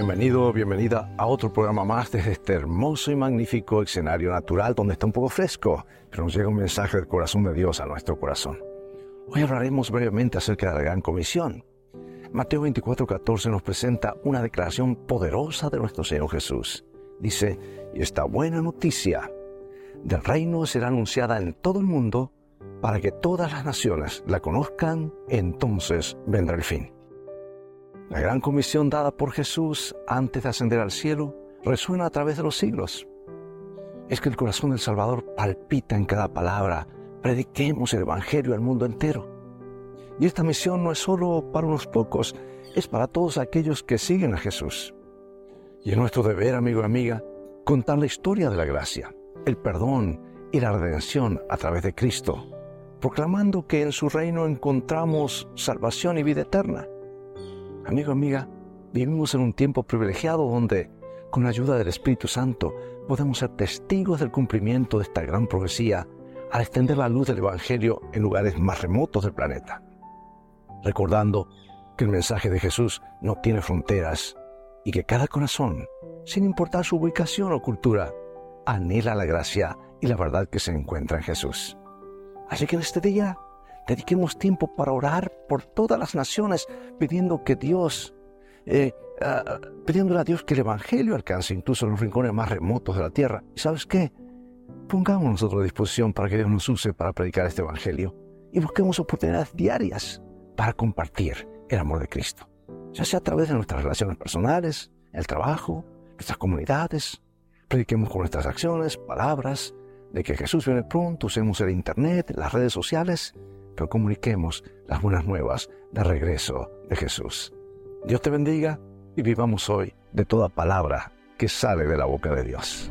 Bienvenido, bienvenida a otro programa más desde este hermoso y magnífico escenario natural donde está un poco fresco, pero nos llega un mensaje del corazón de Dios a nuestro corazón. Hoy hablaremos brevemente acerca de la Gran Comisión. Mateo 24:14 nos presenta una declaración poderosa de nuestro Señor Jesús. Dice, y esta buena noticia del reino será anunciada en todo el mundo para que todas las naciones la conozcan, entonces vendrá el fin. La gran comisión dada por Jesús antes de ascender al cielo resuena a través de los siglos. Es que el corazón del Salvador palpita en cada palabra. Prediquemos el Evangelio al mundo entero. Y esta misión no es solo para unos pocos, es para todos aquellos que siguen a Jesús. Y es nuestro deber, amigo y amiga, contar la historia de la gracia, el perdón y la redención a través de Cristo, proclamando que en su reino encontramos salvación y vida eterna. Amigo, amiga, vivimos en un tiempo privilegiado donde, con la ayuda del Espíritu Santo, podemos ser testigos del cumplimiento de esta gran profecía al extender la luz del Evangelio en lugares más remotos del planeta. Recordando que el mensaje de Jesús no tiene fronteras y que cada corazón, sin importar su ubicación o cultura, anhela la gracia y la verdad que se encuentra en Jesús. Así que en este día Dediquemos tiempo para orar por todas las naciones, pidiendo que Dios, eh, ah, pidiéndole a Dios que el Evangelio alcance incluso los rincones más remotos de la tierra. ¿Y sabes qué? Pongamos nosotros a disposición para que Dios nos use para predicar este Evangelio y busquemos oportunidades diarias para compartir el amor de Cristo, ya sea a través de nuestras relaciones personales, el trabajo, nuestras comunidades. Prediquemos con nuestras acciones, palabras, de que Jesús viene pronto, usemos el Internet, las redes sociales comuniquemos las buenas nuevas de regreso de Jesús. Dios te bendiga y vivamos hoy de toda palabra que sale de la boca de Dios.